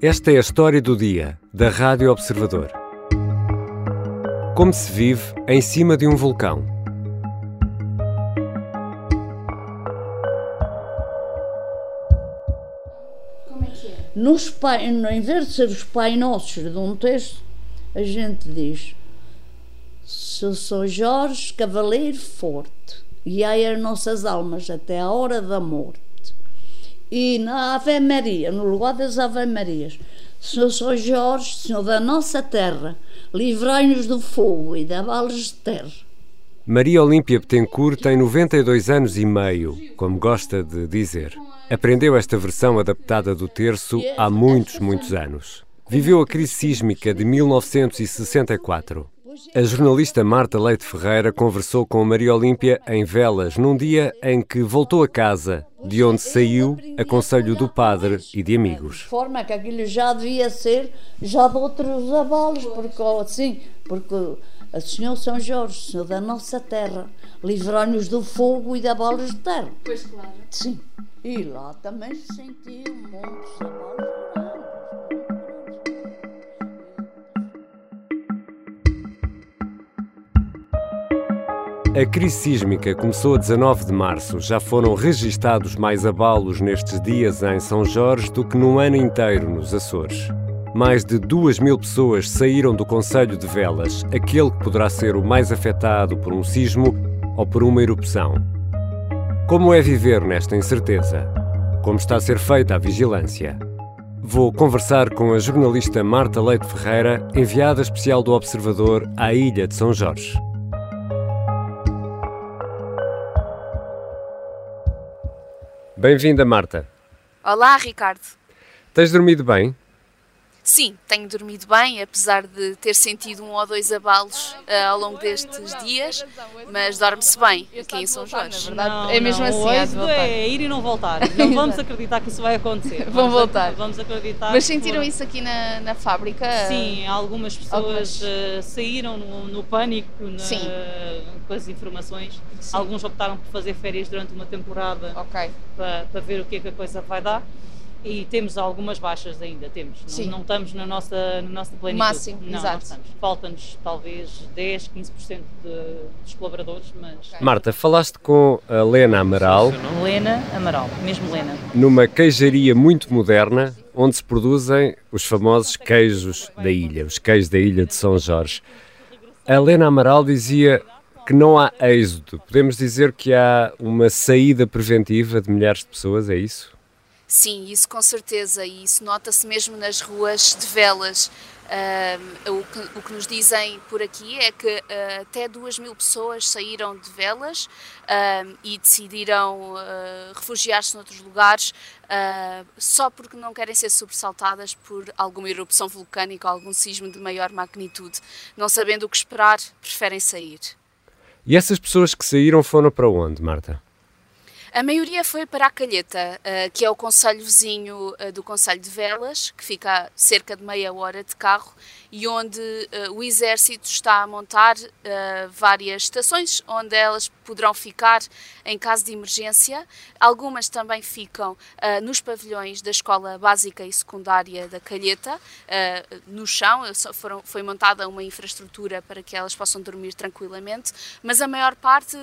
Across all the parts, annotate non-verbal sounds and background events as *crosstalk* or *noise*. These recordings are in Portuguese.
Esta é a história do dia, da Rádio Observador. Como se vive em cima de um vulcão. Nos pai, em vez de ser os Pai Nossos de um texto, a gente diz: Se sou Jorge Cavaleiro Forte, guiai as nossas almas até a hora da morte. E na Ave Maria, no lugar das Ave Marias, Senhor São Jorge, Senhor da nossa terra, livrai-nos do fogo e da balas de terra. Maria Olímpia Betancourt tem 92 anos e meio, como gosta de dizer. Aprendeu esta versão adaptada do terço há muitos, muitos anos. Viveu a crise sísmica de 1964. A jornalista Marta Leite Ferreira conversou com Maria Olímpia em Velas num dia em que voltou a casa, de onde saiu a conselho do padre e de amigos. De forma que aquilo já devia ser já de outros abalos, porque assim, porque a Senhor São Jorge, Senhor da nossa terra, livrai-nos do fogo e da balas de terra. Pois claro. Sim. E lá também se sentiu muitos abalos. A crise sísmica começou a 19 de março. Já foram registados mais abalos nestes dias em São Jorge do que num ano inteiro nos Açores. Mais de duas mil pessoas saíram do Conselho de Velas, aquele que poderá ser o mais afetado por um sismo ou por uma erupção. Como é viver nesta incerteza? Como está a ser feita a vigilância? Vou conversar com a jornalista Marta Leite Ferreira, enviada especial do Observador à Ilha de São Jorge. Bem-vinda, Marta. Olá, Ricardo. Tens dormido bem? Sim, tenho dormido bem, apesar de ter sentido um ou dois abalos uh, ao longo destes dias, mas dorme-se bem aqui em São Jorge. Não, é mesmo não, assim. Hoje é ir e não voltar. Não *laughs* vamos acreditar que isso vai acontecer. Vão voltar. Vamos acreditar. Mas sentiram isso aqui na, na fábrica? Sim, algumas pessoas algumas... Uh, saíram no, no pânico na, Sim. com as informações. Sim. Alguns optaram por fazer férias durante uma temporada okay. para, para ver o que é que a coisa vai dar. E temos algumas baixas ainda, temos. Não, não, estamos na nossa, na nossa plenitude. Máximo, não, exato. Falta-nos talvez 10, 15% de, dos colaboradores, mas... Okay. Marta, falaste com a Lena Amaral. Lena Amaral, mesmo Lena. Numa queijaria muito moderna, onde se produzem os famosos queijos da ilha, os queijos da ilha de São Jorge. A Lena Amaral dizia que não há êxodo. Podemos dizer que há uma saída preventiva de milhares de pessoas, é isso? Sim, isso com certeza, e isso nota-se mesmo nas ruas de velas. Uh, o, que, o, que, nos dizem por aqui é que uh, até duas mil pessoas saíram de velas uh, e decidiram refugiar-se noutros lugares só porque não querem ser sobressaltadas por alguma erupção vulcânica ou algum sismo de maior magnitude. Não sabendo o que esperar, preferem sair. E essas pessoas que saíram foram para onde, Marta? A maioria foi para a Calheta, uh, que é o conselho vizinho uh, do Conselho de Velas, que fica a cerca de meia hora de carro e onde uh, o Exército está a montar várias estações onde elas poderão ficar em caso de emergência. Algumas também ficam nos pavilhões da Escola Básica e Secundária da Calheta, no chão. Foram, foi montada uma infraestrutura para que elas possam dormir tranquilamente, mas a maior parte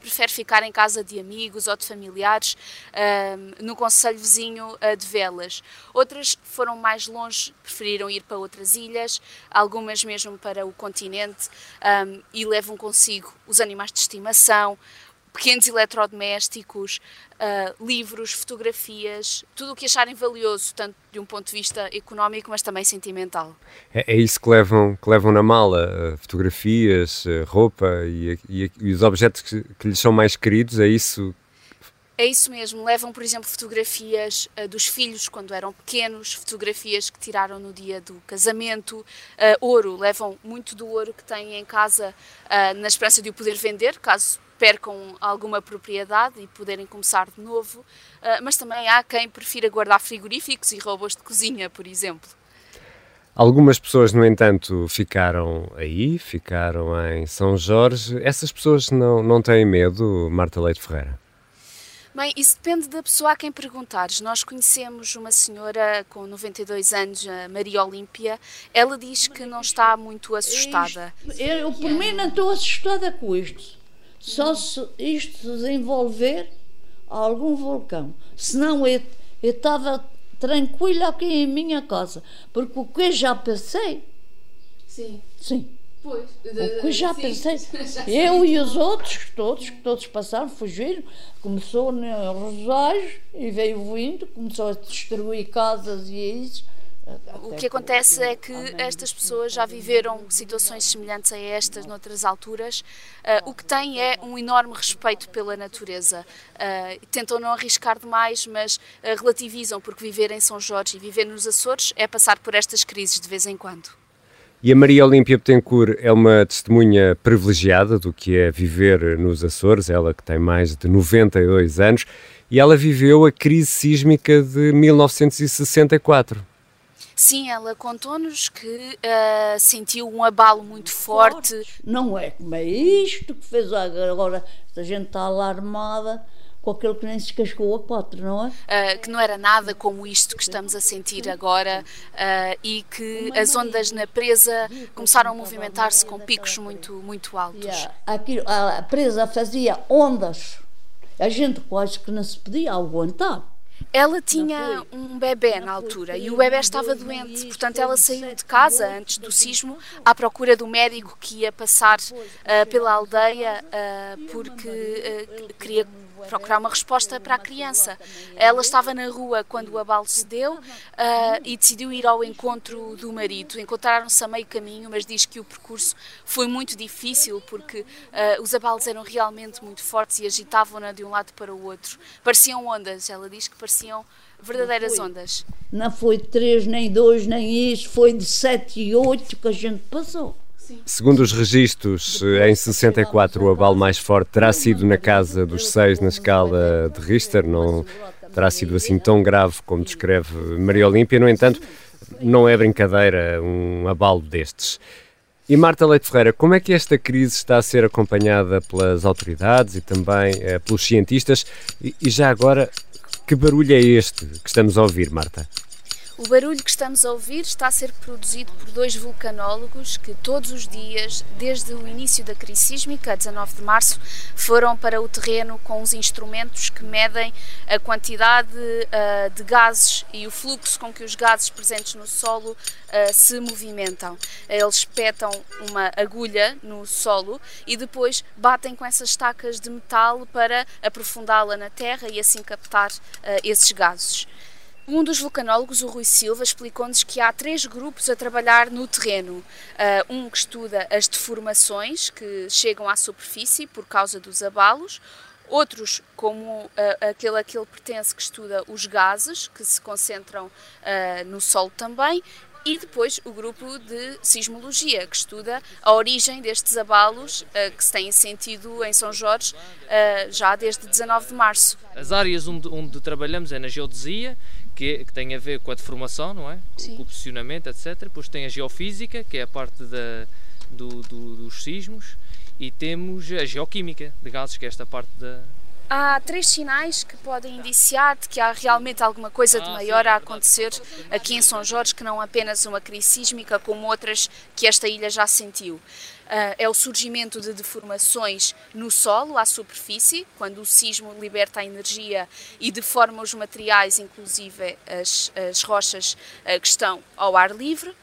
prefere ficar em casa de amigos ou de familiares uh, no Conselho Vizinho uh, de Velas. Outras foram mais longe, preferiram ir para outras ilhas, algumas mesmo para o continente um, e levam consigo os animais de estimação, pequenos eletrodomésticos, uh, livros, fotografias, tudo o que acharem valioso, tanto de um ponto de vista económico, mas também sentimental. É, é isso que levam, que levam na mala, uh, fotografias, uh, roupa e, e, e, os objetos que, que lhes são mais queridos, é isso? É isso mesmo, levam, por exemplo, fotografias uh, dos filhos quando eram pequenos, fotografias que tiraram no dia do casamento, uh, ouro, levam muito do ouro que têm em casa uh, na esperança de o poder vender, caso percam alguma propriedade e poderem começar de novo, mas também há quem prefira guardar frigoríficos e robôs de cozinha, por exemplo. Algumas pessoas, no entanto, ficaram aí, ficaram em São Jorge. Essas pessoas não, não têm medo, Marta Leite Ferreira? Bem, isso depende da pessoa a quem perguntares. Nós conhecemos uma senhora com 92 anos, a Maria Olímpia. Ela diz que não está muito assustada. Eu, por mim, não estou assustada com isto. Só se isto se desenvolver algum vulcão. Senão eu, estava tranquila aqui em minha casa. Porque o que eu já pensei. Sim. Sim. Pois, o que já sim, pensei. *laughs* Já eu e os outros, todos, que todos passaram, fugiram. Começou no Rosário e veio vindo, começou a destruir casas e isso. O que acontece é que estas pessoas já viveram situações semelhantes a estas noutras alturas. Uh, o que têm é um enorme respeito pela natureza. Uh, tentam não arriscar demais, mas uh, relativizam, porque viver em São Jorge e viver nos Açores é passar por estas crises de vez em quando. E a Maria Olímpia Betancourt é uma testemunha privilegiada do que é viver nos Açores, ela que tem mais de 92 anos, e ela viveu a crise sísmica de 1964. Sim, ela contou-nos que uh, sentiu um abalo muito forte. Não é como é isto que fez agora, a gente está alarmada com aquele que nem se cascou a quatro, não é? Uh, que não era nada como isto que estamos a sentir agora uh, e que as ondas na presa começaram a movimentar-se com picos muito, muito altos. Yeah. Aquilo, a presa fazia ondas, a gente quase que não se podia aguentar. Ela tinha um bebê na altura e o bebê estava doente, portanto ela saiu de casa antes do sismo à procura do médico que ia passar uh, pela aldeia uh, porque uh, queria procurar uma resposta para a criança. Ela estava na rua quando o abalo se deu uh, e decidiu ir ao encontro do marido. Encontraram-se a meio caminho, mas diz que o percurso foi muito difícil porque uh, os abalos eram realmente muito fortes e agitavam-na de um lado para o outro. Pareciam ondas, ela diz que pareciam verdadeiras não ondas. Não foi três, nem dois, nem isso, foi de sete e oito que a gente passou. Segundo os registros, em 64 o abalo mais forte terá sido na casa dos seis na escala de Richter, não terá sido assim tão grave como descreve Maria Olímpia, no entanto, não é brincadeira um abalo destes. E Marta Leite Ferreira, como é que esta crise está a ser acompanhada pelas autoridades e também eh, pelos cientistas? E, e já agora, que barulho é este que estamos a ouvir, Marta? O barulho que estamos a ouvir está a ser produzido por dois vulcanólogos que todos os dias, desde o início da crise sísmica, a 19 de março, foram para o terreno com os instrumentos que medem a quantidade uh, de gases e o fluxo com que os gases presentes no solo uh, se movimentam. Eles espetam uma agulha no solo e depois batem com essas estacas de metal para aprofundá-la na terra e assim captar uh, esses gases. Um dos vulcanólogos, o Rui Silva, explicou-nos que há três grupos a trabalhar no terreno. Uh, um que estuda as deformações que chegam à superfície por causa dos abalos, outros, como uh, aquele a que ele pertence, que estuda os gases que se concentram uh, no solo também, e depois o grupo de sismologia, que estuda a origem destes abalos uh, que se têm sentido em São Jorge uh, já desde 19 de março. As áreas onde, onde trabalhamos é na geodesia, que, que, tem a ver com a deformação, não é? Sim. Com o posicionamento, etc. Depois tem a geofísica, que é a parte da, do, do, dos sismos, e temos a geoquímica de gases, que é esta parte da. Há três sinais que podem indiciar de que há realmente alguma coisa de ah, maior sim, é a acontecer aqui em São Jorge, que não apenas uma crise sísmica, como outras que esta ilha já sentiu. Uh, é o surgimento de deformações no solo, à superfície, quando o sismo liberta a energia e deforma os materiais, inclusive as, as rochas uh, que estão ao ar livre. Uh,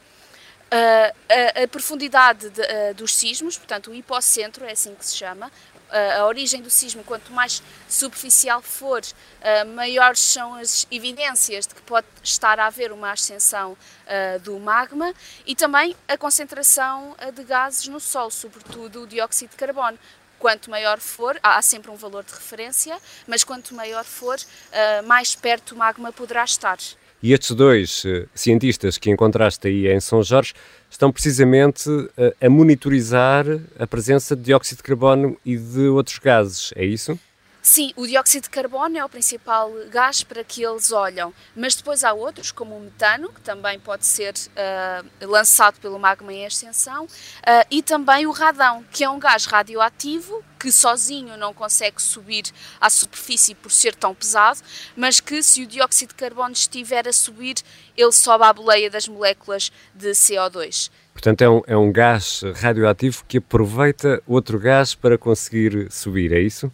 a, a, profundidade de, dos sismos, portanto o hipocentro, é assim que se chama, a origem do sismo, quanto mais superficial for, maiores são as evidências de que pode estar a haver uma ascensão do magma e também a concentração de gases no Sol, sobretudo o dióxido de carbono. Quanto maior for, há sempre um valor de referência, mas quanto maior for, mais perto o magma poderá estar. E estes dois uh, cientistas que encontraste aí em São Jorge estão precisamente uh, a monitorizar a presença de dióxido de carbono e de outros gases, é isso? Sim, o dióxido de carbono é o principal gás para que eles olham, mas depois há outros, como o metano, que também pode ser uh, lançado pelo magma em ascensão, uh, e também o radão, que é um gás radioativo que sozinho não consegue subir à superfície por ser tão pesado, mas que se o dióxido de carbono estiver a subir, ele sobe à boleia das moléculas de CO2. Portanto, é um, é um gás radioativo que aproveita outro gás para conseguir subir, é isso?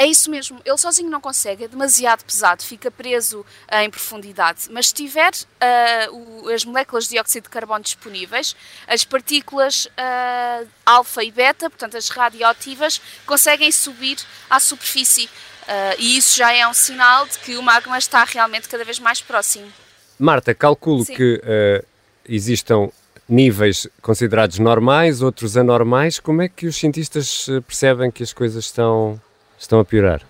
É isso mesmo, ele sozinho não consegue, é demasiado pesado, fica preso uh, em profundidade. Mas se tiver uh, o, as moléculas de dióxido de carbono disponíveis, as partículas uh, alfa e beta, portanto as radioativas, conseguem subir à superfície. e isso já é um sinal de que o magma está realmente cada vez mais próximo. Marta, calculo Sim. que existam níveis considerados normais, outros anormais. Como é que os cientistas percebem que as coisas estão estão a piorar?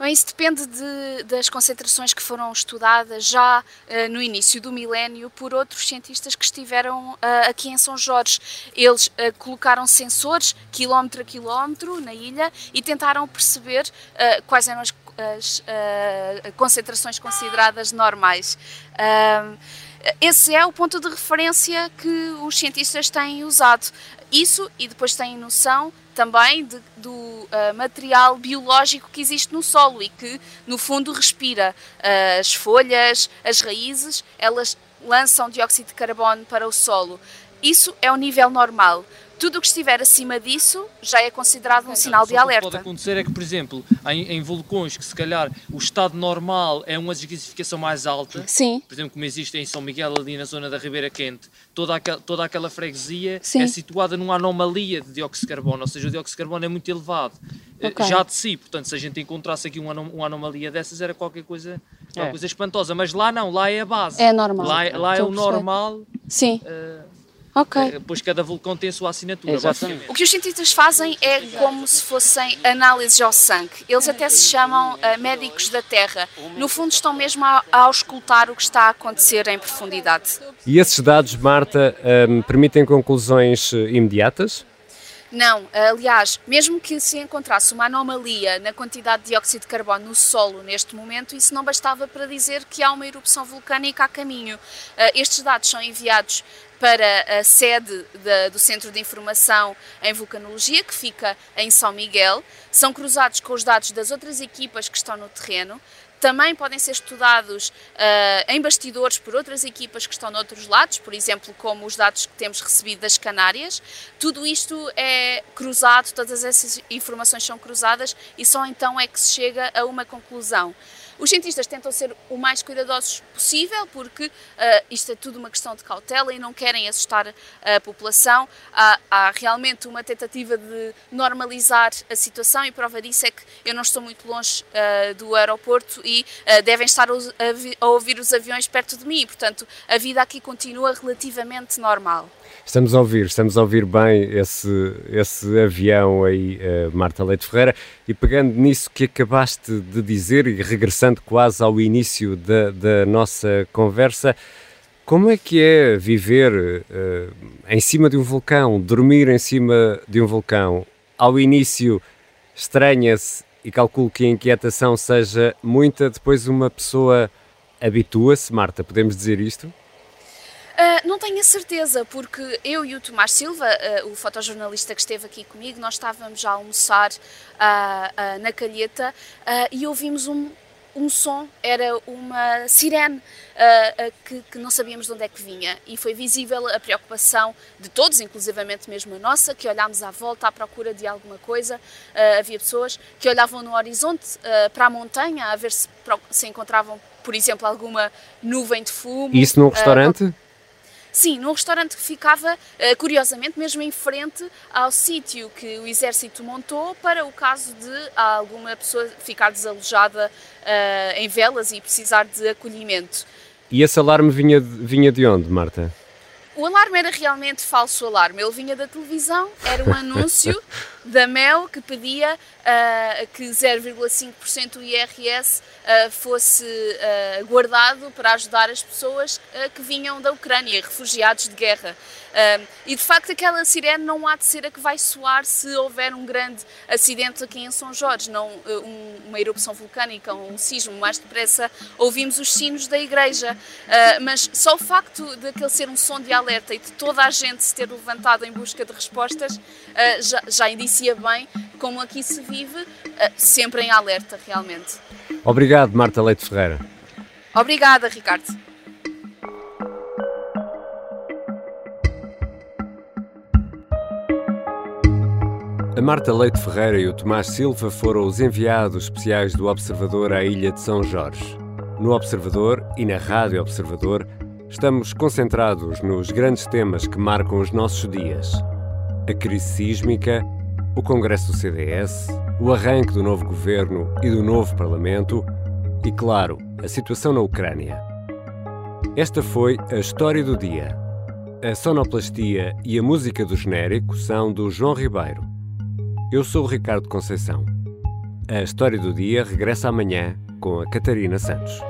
Bem, isso depende de, das concentrações que foram estudadas já uh, no início do milénio por outros cientistas que estiveram uh, aqui em São Jorge. Eles uh, colocaram sensores quilómetro a quilómetro na ilha e tentaram perceber quais eram as, as concentrações consideradas normais. esse é o ponto de referência que os cientistas têm usado. Isso e depois têm noção também de, do uh, material biológico que existe no solo e que, no fundo, respira. Uh, as folhas, as raízes, elas lançam dióxido de carbono para o solo. Isso é o nível normal. Tudo o que estiver acima disso já é considerado um sinal de alerta. O que pode acontecer é que, por exemplo, em, em, vulcões que se calhar o estado normal é uma desgasificação mais alta, Sim. por exemplo, como existe em São Miguel, ali na zona da Ribeira Quente, toda aquela, toda aquela freguesia Sim. é situada numa anomalia de dióxido de carbono, ou seja, o dióxido de carbono é muito elevado. Eh, okay. Já de si, portanto, se a gente encontrasse aqui uma, uma anomalia dessas, era qualquer coisa, é. coisa espantosa. Mas lá não, lá é a base. É normal. Lá, lá é o normal. Sim. Uh, Ok. Eh, pois cada vulcão tem a sua assinatura. Exatamente. O que os cientistas fazem é como se fossem análises ao sangue. Eles até se chamam uh, médicos da Terra. No fundo, estão mesmo a, a auscultar o que está a acontecer em profundidade. E esses dados, Marta, um, ehm, permitem conclusões eh, imediatas? Não, aliás, mesmo que se encontrasse uma anomalia na quantidade de dióxido de carbono no solo neste momento, isso não bastava para dizer que há uma erupção vulcânica a caminho. Estes dados são enviados para a sede do Centro de Informação em Vulcanologia, que fica em São Miguel. São cruzados com os dados das outras equipas que estão no terreno. Também podem ser estudados uh, em bastidores por outras equipas que estão noutros lados, por exemplo, como os dados que temos recebido das Canárias. Tudo isto é cruzado, todas essas informações são cruzadas e só então é que se chega a uma conclusão. Os cientistas tentam ser o mais cuidadosos possível, porque uh, isto é tudo uma questão de cautela e não querem assustar a população. Há, há, realmente uma tentativa de normalizar a situação e prova disso é que eu não estou muito longe uh, do aeroporto e uh, devem estar a, a, ouvir os aviões perto de mim. Portanto, a vida aqui continua relativamente normal. Estamos a ouvir, estamos a ouvir bem esse, esse avião aí, uh, Marta Leite Ferreira, e pegando nisso que acabaste de dizer e regressando quase ao início da, da nossa conversa, como é que é viver uh, em cima de um vulcão, dormir em cima de um vulcão? Ao início estranha-se e calculo que a inquietação seja muita, depois uma pessoa habitua-se, Marta, podemos dizer isto? Uh, não tenho a certeza, porque eu e o Tomás Silva, uh, o fotojornalista que esteve aqui comigo, nós estávamos a almoçar uh, na calheta e ouvimos um, um som, era uma sirene que, que, não sabíamos de onde é que vinha e foi visível a preocupação de todos, inclusivamente mesmo a nossa, que olhámos à volta à procura de alguma coisa. havia pessoas que olhavam no horizonte para a montanha a ver se, se encontravam, por exemplo, alguma nuvem de fumo. Isso num restaurante? Sim, num restaurante que ficava, eh, curiosamente, mesmo em frente ao sítio que o exército montou para o caso de alguma pessoa ficar desalojada uh, em velas e precisar de acolhimento. E esse alarme vinha, vinha de onde, Marta? O alarme era realmente falso alarme. Ele vinha da televisão, era um *laughs* anúncio da MEL que pedia uh, que 0,5% do IRS uh, fosse uh, guardado para ajudar as pessoas que vinham da Ucrânia, refugiados de guerra. e de facto aquela sirene não há de ser a que vai soar se houver um grande acidente aqui em São Jorge, não um, uma erupção vulcânica, um sismo, mais depressa ouvimos os sinos da igreja. mas só o facto de aquele ser um som de alerta e de toda a gente se ter levantado em busca de respostas já, já bem como aqui se vive, sempre em alerta realmente. Obrigado, Marta Leite Ferreira. Obrigada, Ricardo. A Marta Leite Ferreira e o Tomás Silva foram os enviados especiais do Observador à Ilha de São Jorge. No Observador e na Rádio Observador, estamos concentrados nos grandes temas que marcam os nossos dias: a crise sísmica, o Congresso do CDS, o arranque do novo governo e do novo Parlamento e, claro, a situação na Ucrânia. Esta foi a história do dia. A sonoplastia e a música do genérico são do João Ribeiro. Eu sou o Ricardo Conceição. A história do dia regressa amanhã com a Catarina Santos.